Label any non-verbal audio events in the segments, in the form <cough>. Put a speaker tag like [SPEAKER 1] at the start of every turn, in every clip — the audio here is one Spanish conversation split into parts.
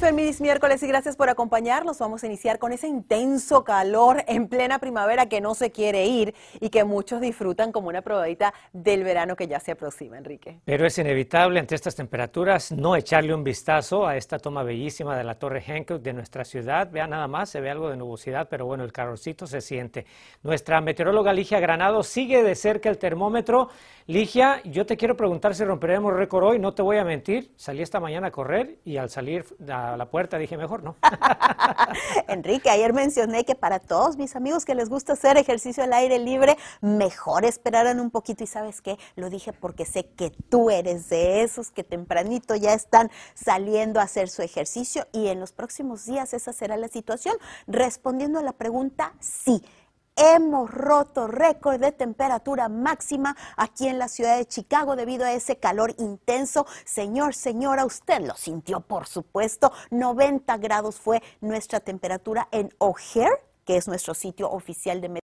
[SPEAKER 1] Feliz miércoles y gracias por acompañarnos. Vamos a iniciar con ese intenso calor en plena primavera que no se quiere ir y que muchos disfrutan como una probadita del verano que ya se aproxima, Enrique.
[SPEAKER 2] Pero es inevitable ante estas temperaturas no echarle un vistazo a esta toma bellísima de la Torre Hancock de nuestra ciudad. Vea nada más, se ve algo de nubosidad, pero bueno, el calorcito se siente. Nuestra meteoróloga Ligia Granado sigue de cerca el termómetro. Ligia, yo te quiero preguntar si romperemos récord hoy. No te voy a mentir, salí esta mañana a correr y al salir a la puerta dije mejor no. <laughs>
[SPEAKER 1] Enrique, ayer mencioné que para todos mis amigos que les gusta hacer ejercicio al aire libre, mejor esperaran un poquito y sabes qué, lo dije porque sé que tú eres de esos que tempranito ya están saliendo a hacer su ejercicio y en los próximos días esa será la situación. Respondiendo a la pregunta, sí hemos roto récord de temperatura máxima aquí en la ciudad de Chicago debido a ese calor intenso. Señor, señora, usted lo sintió, por supuesto. 90 grados fue nuestra temperatura en O'Hare, que es nuestro sitio oficial de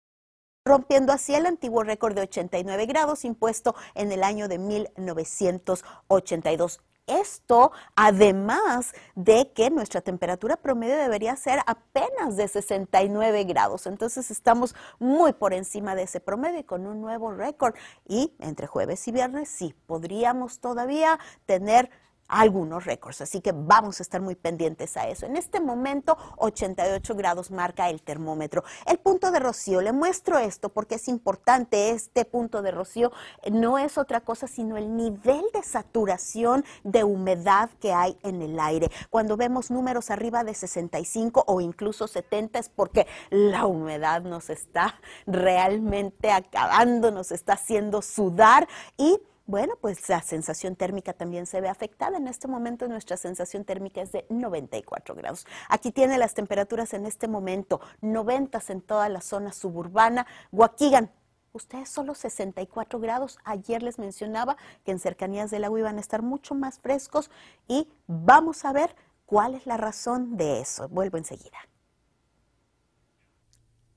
[SPEAKER 1] rompiendo así el antiguo récord de 89 grados impuesto en el año de 1982. Esto, además de que nuestra temperatura promedio debería ser apenas de 69 grados. Entonces estamos muy por encima de ese promedio y con un nuevo récord. Y entre jueves y viernes sí, podríamos todavía tener algunos récords. Así que vamos a estar muy pendientes a eso. En este momento, 88 grados marca el termómetro. El punto de rocío, le muestro esto porque es importante. Este punto de rocío no es otra cosa sino el nivel de saturación de humedad que hay en el aire. Cuando vemos números arriba de 65 o incluso 70 es porque la humedad nos está realmente acabando, nos está haciendo sudar y bueno, pues la sensación térmica también se ve afectada. En este momento nuestra sensación térmica es de 94 grados. Aquí tiene las temperaturas en este momento, 90 en toda la zona suburbana. Waukegan, ustedes solo 64 grados. Ayer les mencionaba que en cercanías del agua iban a estar mucho más frescos y vamos a ver cuál es la razón de eso. Vuelvo enseguida.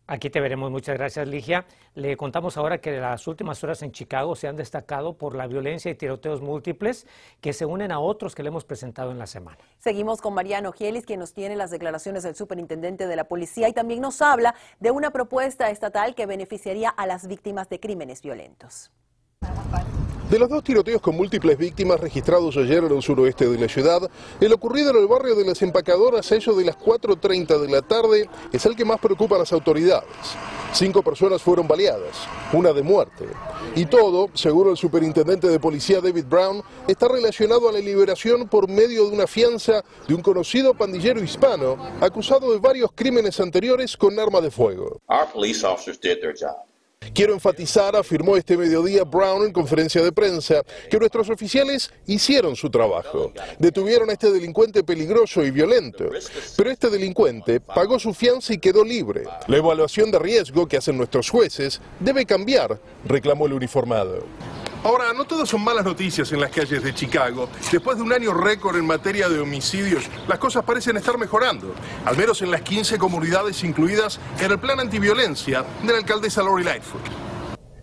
[SPEAKER 2] Aquí te veremos. Muchas gracias, Ligia. Le contamos ahora que las últimas horas en Chicago se han destacado por la violencia y tiroteos múltiples que se unen a otros que le hemos presentado en la semana.
[SPEAKER 1] Seguimos con Mariano Gielis, quien nos tiene las declaraciones del superintendente de la policía y también nos habla de una propuesta estatal que beneficiaría a las víctimas de crímenes violentos.
[SPEAKER 3] De los dos tiroteos con múltiples víctimas registrados ayer en el suroeste de la ciudad, el ocurrido en el barrio de las empacadoras a eso de las 4.30 de la tarde es el que más preocupa a las autoridades. Cinco personas fueron baleadas, una de muerte. Y todo, seguro el superintendente de policía David Brown, está relacionado a la liberación por medio de una fianza de un conocido pandillero hispano acusado de varios crímenes anteriores con arma de fuego. Quiero enfatizar, afirmó este mediodía Brown en conferencia de prensa, que nuestros oficiales hicieron su trabajo. Detuvieron a este delincuente peligroso y violento, pero este delincuente pagó su fianza y quedó libre. La evaluación de riesgo que hacen nuestros jueces debe cambiar, reclamó el uniformado. Ahora, no todas son malas noticias en las calles de Chicago. Después de un año récord en materia de homicidios, las cosas parecen estar mejorando, al menos en las 15 comunidades incluidas en el plan antiviolencia de la alcaldesa Lori Lightfoot.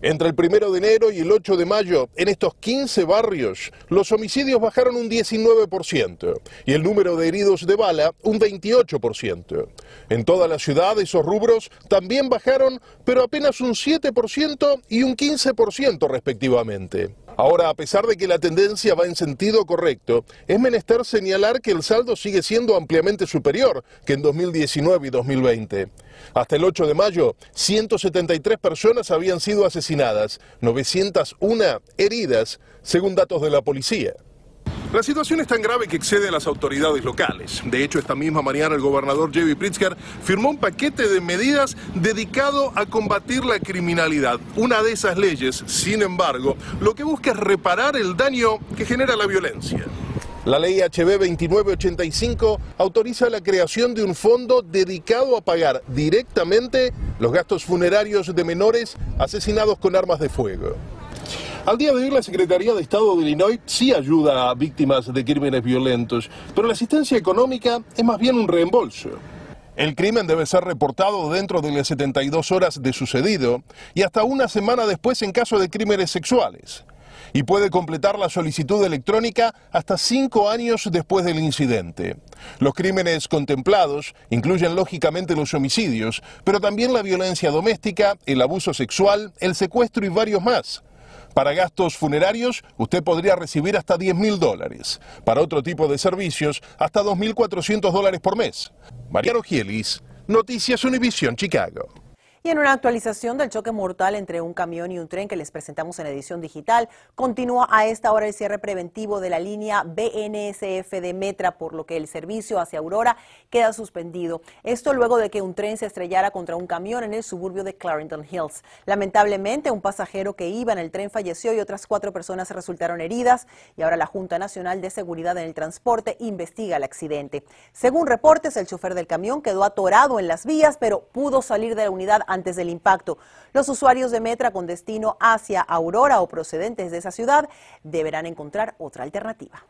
[SPEAKER 3] Entre el primero de enero y el 8 de mayo, en estos 15 barrios, los homicidios bajaron un 19% y el número de heridos de bala un 28%. En toda la ciudad esos rubros también bajaron, pero apenas un 7% y un 15% respectivamente. Ahora, a pesar de que la tendencia va en sentido correcto, es menester señalar que el saldo sigue siendo ampliamente superior que en 2019 y 2020. Hasta el 8 de mayo, 173 personas habían sido asesinadas, 901 heridas, según datos de la policía. La situación es tan grave que excede a las autoridades locales. De hecho, esta misma mañana el gobernador Jevi Pritzker firmó un paquete de medidas dedicado a combatir la criminalidad. Una de esas leyes, sin embargo, lo que busca es reparar el daño que genera la violencia. La ley HB 2985 autoriza la creación de un fondo dedicado a pagar directamente los gastos funerarios de menores asesinados con armas de fuego. Al día de hoy, la Secretaría de Estado de Illinois sí ayuda a víctimas de crímenes violentos, pero la asistencia económica es más bien un reembolso. El crimen debe ser reportado dentro de las 72 horas de sucedido y hasta una semana después en caso de crímenes sexuales. Y puede completar la solicitud electrónica hasta cinco años después del incidente. Los crímenes contemplados incluyen lógicamente los homicidios, pero también la violencia doméstica, el abuso sexual, el secuestro y varios más. Para gastos funerarios, usted podría recibir hasta 10 mil dólares. Para otro tipo de servicios, hasta 2.400 dólares por mes. María Rogielis, Noticias Univisión Chicago.
[SPEAKER 4] Y en una actualización del choque mortal entre un camión y un tren que les presentamos en edición digital, continúa a esta hora el cierre preventivo de la línea BNSF de Metra, por lo que el servicio hacia Aurora queda suspendido. Esto luego de que un tren se estrellara contra un camión en el suburbio de Clarendon Hills. Lamentablemente, un pasajero que iba en el tren falleció y otras cuatro personas resultaron heridas y ahora la Junta Nacional de Seguridad en el Transporte investiga el accidente. Según reportes, el chofer del camión quedó atorado en las vías, pero pudo salir de la unidad antes del impacto. Los usuarios de Metra con destino hacia Aurora o procedentes de esa ciudad deberán encontrar otra alternativa.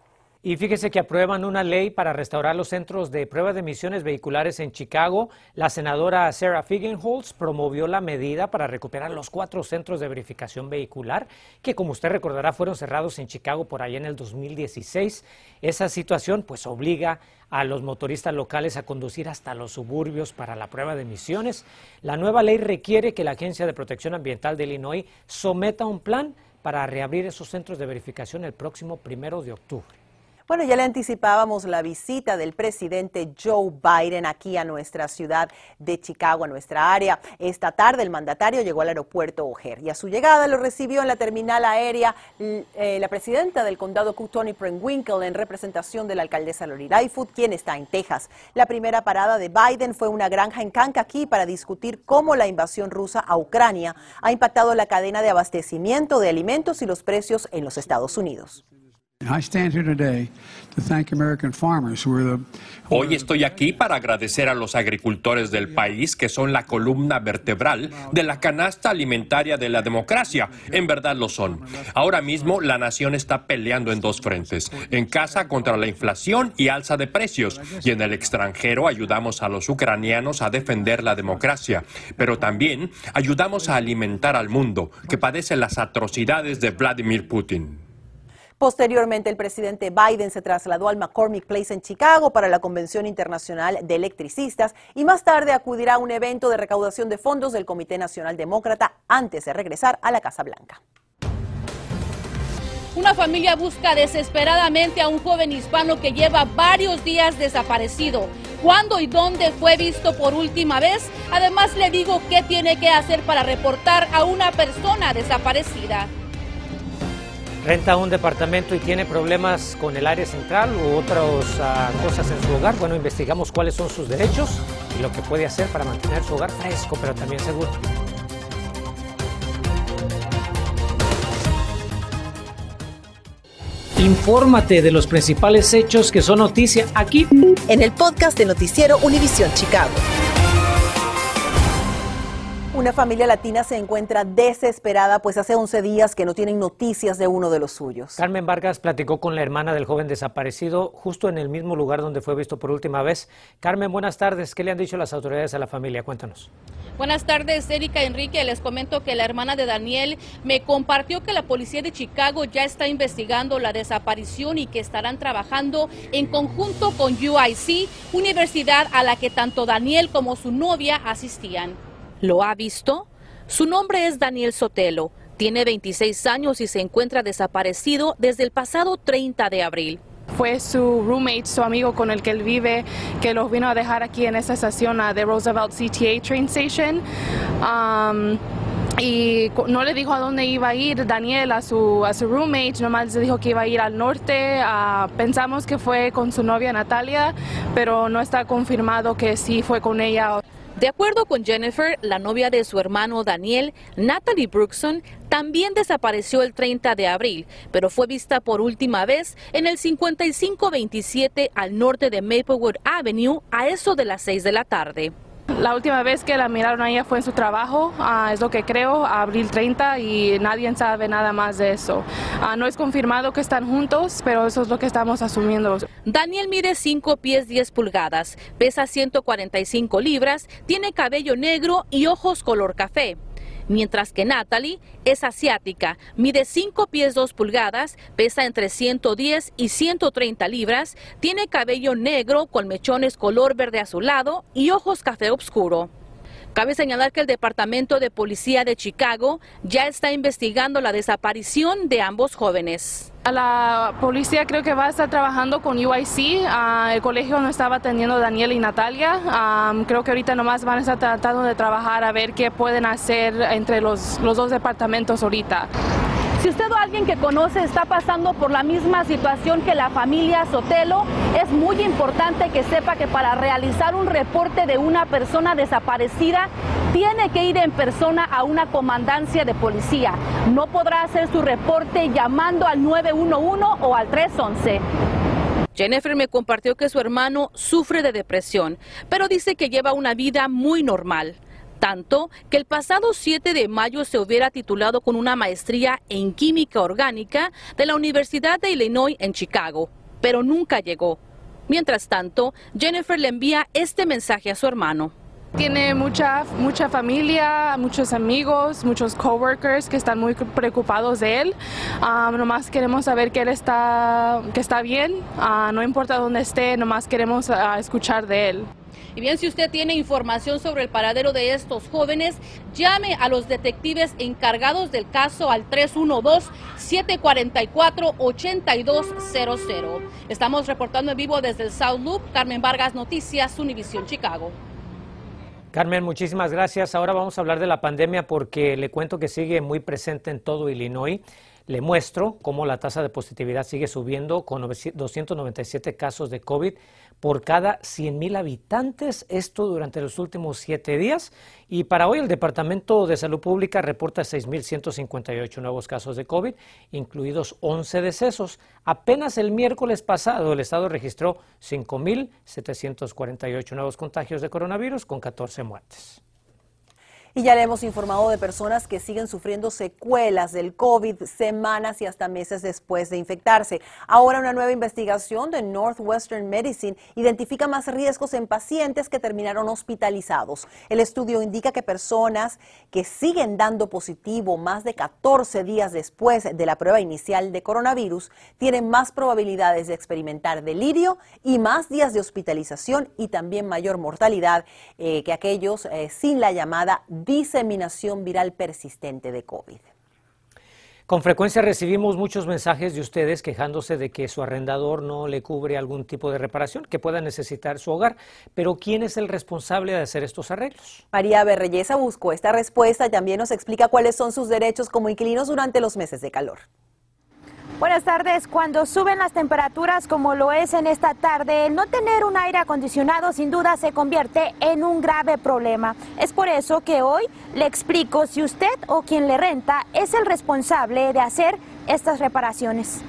[SPEAKER 2] Y fíjese que aprueban una ley para restaurar los centros de prueba de emisiones vehiculares en Chicago. La senadora Sarah Figgenholz promovió la medida para recuperar los cuatro centros de verificación vehicular que, como usted recordará, fueron cerrados en Chicago por ahí en el 2016. Esa situación pues obliga a los motoristas locales a conducir hasta los suburbios para la prueba de emisiones. La nueva ley requiere que la Agencia de Protección Ambiental de Illinois someta un plan para reabrir esos centros de verificación el próximo primero de octubre.
[SPEAKER 4] Bueno, ya le anticipábamos la visita del presidente Joe Biden aquí a nuestra ciudad de Chicago, a nuestra área. Esta tarde el mandatario llegó al aeropuerto O'Hare y a su llegada lo recibió en la terminal aérea eh, la presidenta del condado Cook, Tony Prenwinkle, en representación de la alcaldesa Lori Lightfoot, quien está en Texas. La primera parada de Biden fue una granja en Kankakee para discutir cómo la invasión rusa a Ucrania ha impactado la cadena de abastecimiento de alimentos y los precios en los Estados Unidos.
[SPEAKER 5] Hoy estoy aquí para agradecer a los agricultores del país que son la columna vertebral de la canasta alimentaria de la democracia. En verdad lo son. Ahora mismo la nación está peleando en dos frentes. En casa contra la inflación y alza de precios. Y en el extranjero ayudamos a los ucranianos a defender la democracia. Pero también ayudamos a alimentar al mundo que padece las atrocidades de Vladimir Putin.
[SPEAKER 4] Posteriormente, el presidente Biden se trasladó al McCormick Place en Chicago para la Convención Internacional de Electricistas y más tarde acudirá a un evento de recaudación de fondos del Comité Nacional Demócrata antes de regresar a la Casa Blanca.
[SPEAKER 6] Una familia busca desesperadamente a un joven hispano que lleva varios días desaparecido. ¿Cuándo y dónde fue visto por última vez? Además le digo qué tiene que hacer para reportar a una persona desaparecida
[SPEAKER 2] renta un departamento y tiene problemas con el área central u otras ah, cosas en su hogar, bueno, investigamos cuáles son sus derechos y lo que puede hacer para mantener su hogar fresco, pero también seguro. Infórmate de los principales hechos que son noticia aquí
[SPEAKER 4] en el podcast de Noticiero Univisión Chicago. Una familia latina se encuentra desesperada, pues hace 11 días que no tienen noticias de uno de los suyos.
[SPEAKER 2] Carmen Vargas platicó con la hermana del joven desaparecido justo en el mismo lugar donde fue visto por última vez. Carmen, buenas tardes. ¿Qué le han dicho las autoridades a la familia? Cuéntanos.
[SPEAKER 6] Buenas tardes, Erika Enrique. Les comento que la hermana de Daniel me compartió que la policía de Chicago ya está investigando la desaparición y que estarán trabajando en conjunto con UIC, universidad a la que tanto Daniel como su novia asistían.
[SPEAKER 7] ¿Lo ha visto? Su nombre es Daniel Sotelo. Tiene 26 años y se encuentra desaparecido desde el pasado 30 de abril.
[SPEAKER 8] Fue su roommate, su amigo con el que él vive, que los vino a dejar aquí en esta estación de Roosevelt CTA Train Station. Um, y no le dijo a dónde iba a ir Daniel a su roommate, nomás le dijo que iba a ir al norte. pensamos que fue con su novia Natalia, pero no está confirmado que sí fue con ella.
[SPEAKER 7] De acuerdo con Jennifer, la novia de su hermano Daniel, Natalie Brookson, también desapareció el 30 de abril, pero fue vista por última vez en el 5527 al norte de Maplewood Avenue a eso de las 6 de la tarde.
[SPEAKER 8] La última vez que la miraron a ella fue en su trabajo, ah, es lo que creo, abril 30 y nadie sabe nada más de eso. Ah, no es confirmado que están juntos, pero eso es lo que estamos asumiendo.
[SPEAKER 7] Daniel mide 5 pies 10 pulgadas, pesa 145 libras, tiene cabello negro y ojos color café mientras que Natalie es asiática, mide 5 pies 2 pulgadas, pesa entre 110 y 130 libras, tiene cabello negro con mechones color verde azulado y ojos café oscuro. Cabe señalar que el Departamento de Policía de Chicago ya está investigando la desaparición de ambos jóvenes.
[SPEAKER 8] La policía creo que va a estar trabajando con UIC. Ah, el colegio no estaba atendiendo Daniel y Natalia. Ah, creo que ahorita nomás van a estar tratando de trabajar a ver qué pueden hacer entre los, los dos departamentos ahorita.
[SPEAKER 6] Si usted o alguien que conoce está pasando por la misma situación que la familia Sotelo, es muy importante que sepa que para realizar un reporte de una persona desaparecida, tiene que ir en persona a una comandancia de policía. No podrá hacer su reporte llamando al 911 o al 311.
[SPEAKER 7] Jennifer me compartió que su hermano sufre de depresión, pero dice que lleva una vida muy normal tanto que el pasado 7 de mayo se hubiera titulado con una maestría en química orgánica de la Universidad de Illinois en Chicago, pero nunca llegó. Mientras tanto, Jennifer le envía este mensaje a su hermano.
[SPEAKER 8] Tiene mucha, mucha familia, muchos amigos, muchos coworkers que están muy preocupados de él. Um, nomás queremos saber que él está, que está bien. Uh, no importa dónde esté, nomás queremos uh, escuchar de él.
[SPEAKER 6] Y bien, si usted tiene información sobre el paradero de estos jóvenes, llame a los detectives encargados del caso al 312-744-8200. Estamos reportando en vivo desde el South Loop. Carmen Vargas, Noticias, Univisión Chicago.
[SPEAKER 2] Carmen, muchísimas gracias. Ahora vamos a hablar de la pandemia porque le cuento que sigue muy presente en todo Illinois. Le muestro cómo la tasa de positividad sigue subiendo con 297 casos de COVID por cada 100.000 habitantes, esto durante los últimos siete días. Y para hoy el Departamento de Salud Pública reporta 6.158 nuevos casos de COVID, incluidos 11 decesos. Apenas el miércoles pasado el Estado registró 5.748 nuevos contagios de coronavirus con 14 muertes.
[SPEAKER 4] Y ya le hemos informado de personas que siguen sufriendo secuelas del COVID semanas y hasta meses después de infectarse. Ahora una nueva investigación de Northwestern Medicine identifica más riesgos en pacientes que terminaron hospitalizados. El estudio indica que personas que siguen dando positivo más de 14 días después de la prueba inicial de coronavirus tienen más probabilidades de experimentar delirio y más días de hospitalización y también mayor mortalidad eh, que aquellos eh, sin la llamada diseminación viral persistente de COVID.
[SPEAKER 2] Con frecuencia recibimos muchos mensajes de ustedes quejándose de que su arrendador no le cubre algún tipo de reparación que pueda necesitar su hogar. Pero ¿quién es el responsable de hacer estos arreglos?
[SPEAKER 4] María Berreyesa buscó esta respuesta y también nos explica cuáles son sus derechos como inquilinos durante los meses de calor.
[SPEAKER 9] Buenas tardes. Cuando suben las temperaturas como lo es en esta tarde, no tener un aire acondicionado sin duda se convierte en un grave problema. Es por eso que hoy le explico si usted o quien le renta es el responsable de hacer estas reparaciones.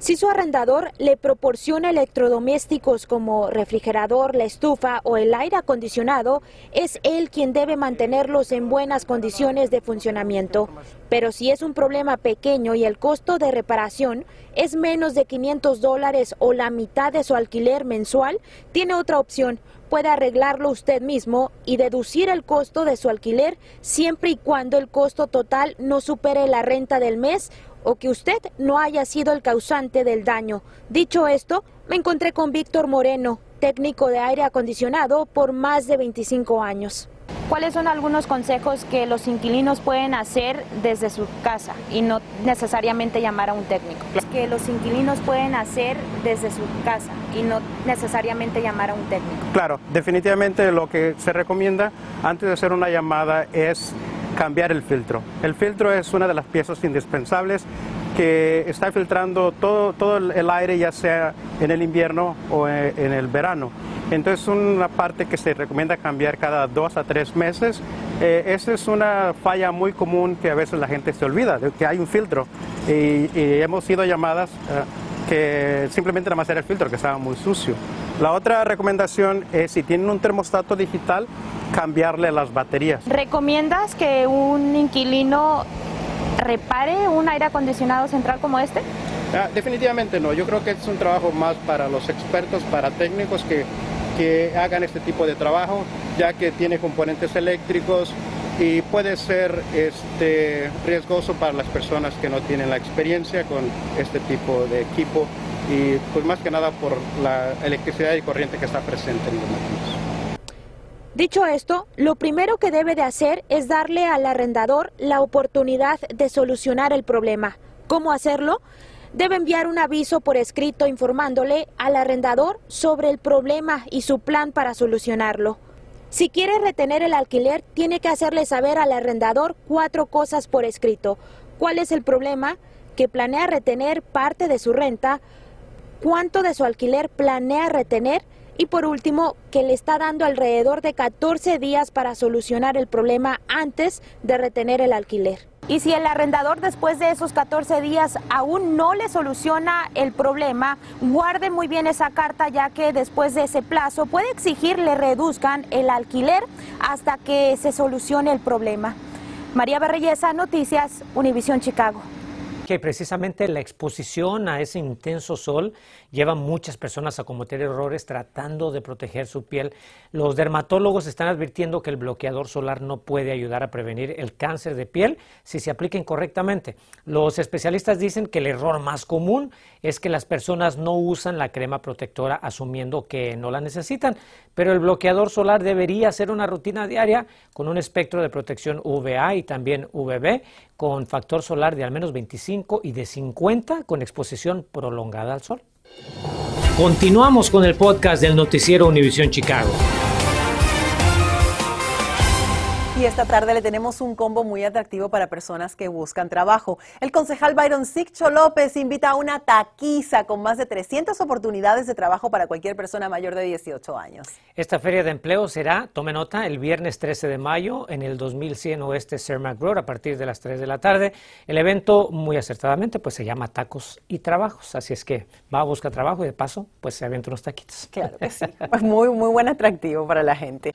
[SPEAKER 9] Si su arrendador le proporciona electrodomésticos como refrigerador, la estufa o el aire acondicionado, es él quien debe mantenerlos en buenas condiciones de funcionamiento. Pero si es un problema pequeño y el costo de reparación es menos de 500 dólares o la mitad de su alquiler mensual, tiene otra opción. Puede arreglarlo usted mismo y deducir el costo de su alquiler siempre y cuando el costo total no supere la renta del mes o que usted no haya sido el causante del daño. Dicho esto, me encontré con Víctor Moreno, técnico de aire acondicionado por más de 25 años. ¿Cuáles son algunos consejos que los inquilinos pueden hacer desde su casa y no necesariamente llamar a un técnico? Que los inquilinos pueden hacer desde su casa y no necesariamente llamar a un técnico.
[SPEAKER 10] Claro, definitivamente lo que se recomienda antes de hacer una llamada es cambiar el filtro. El filtro es una de las piezas indispensables que está filtrando todo, todo el aire, ya sea en el invierno o en el verano. Entonces, una parte que se recomienda cambiar cada dos a tres meses. Eh, esa es una falla muy común que a veces la gente se olvida, de que hay un filtro. Y, hemos sido llamadas eh, que simplemente nada más era el filtro, que estaba muy sucio. La otra recomendación es si tienen un termostato digital, cambiarle las baterías.
[SPEAKER 9] ¿Recomiendas que un inquilino repare un aire acondicionado central como este?
[SPEAKER 10] Ah, definitivamente no, yo creo que es un trabajo más para los expertos, para técnicos que, que hagan este tipo de trabajo, ya que tiene componentes eléctricos y puede ser este, riesgoso para las personas que no tienen la experiencia con este tipo de equipo y pues más que nada por la electricidad y corriente que está presente en los máquinas.
[SPEAKER 9] Dicho esto, lo primero que debe de hacer es darle al arrendador la oportunidad de solucionar el problema. ¿Cómo hacerlo? Debe enviar un aviso por escrito informándole al arrendador sobre el problema y su plan para solucionarlo. Si quiere retener el alquiler, tiene que hacerle saber al arrendador cuatro cosas por escrito. ¿Cuál es el problema? Que planea retener parte de su renta, cuánto de su alquiler planea retener y por último que le está dando alrededor de 14 días para solucionar el problema antes de retener el alquiler. Y si el arrendador después de esos 14 días aún no le soluciona el problema, guarde muy bien esa carta ya que después de ese plazo puede exigir le reduzcan el alquiler hasta que se solucione el problema. María Berreyesa, Noticias, Univisión Chicago
[SPEAKER 2] precisamente la exposición a ese intenso sol lleva a muchas personas a cometer errores tratando de proteger su piel. Los dermatólogos están advirtiendo que el bloqueador solar no puede ayudar a prevenir el cáncer de piel si se aplica incorrectamente. Los especialistas dicen que el error más común es que las personas no usan la crema protectora asumiendo que no la necesitan, pero el bloqueador solar debería ser una rutina diaria con un espectro de protección UVA y también UVB con factor solar de al menos 25 y de 50 con exposición prolongada al sol. Continuamos con el podcast del noticiero Univisión Chicago.
[SPEAKER 4] Y esta tarde le tenemos un combo muy atractivo para personas que buscan trabajo. El concejal Byron Siccho López invita a una taquiza con más de 300 oportunidades de trabajo para cualquier persona mayor de 18 años.
[SPEAKER 2] Esta feria de empleo será, tome nota, el viernes 13 de mayo en el 2100 Oeste Cermak Road a partir de las 3 de la tarde. El evento, muy acertadamente, pues se llama Tacos y Trabajos. Así es que va a buscar trabajo y de paso, pues se avienta unos taquitos.
[SPEAKER 4] Claro que sí. <laughs> Pues muy, muy buen atractivo para la gente.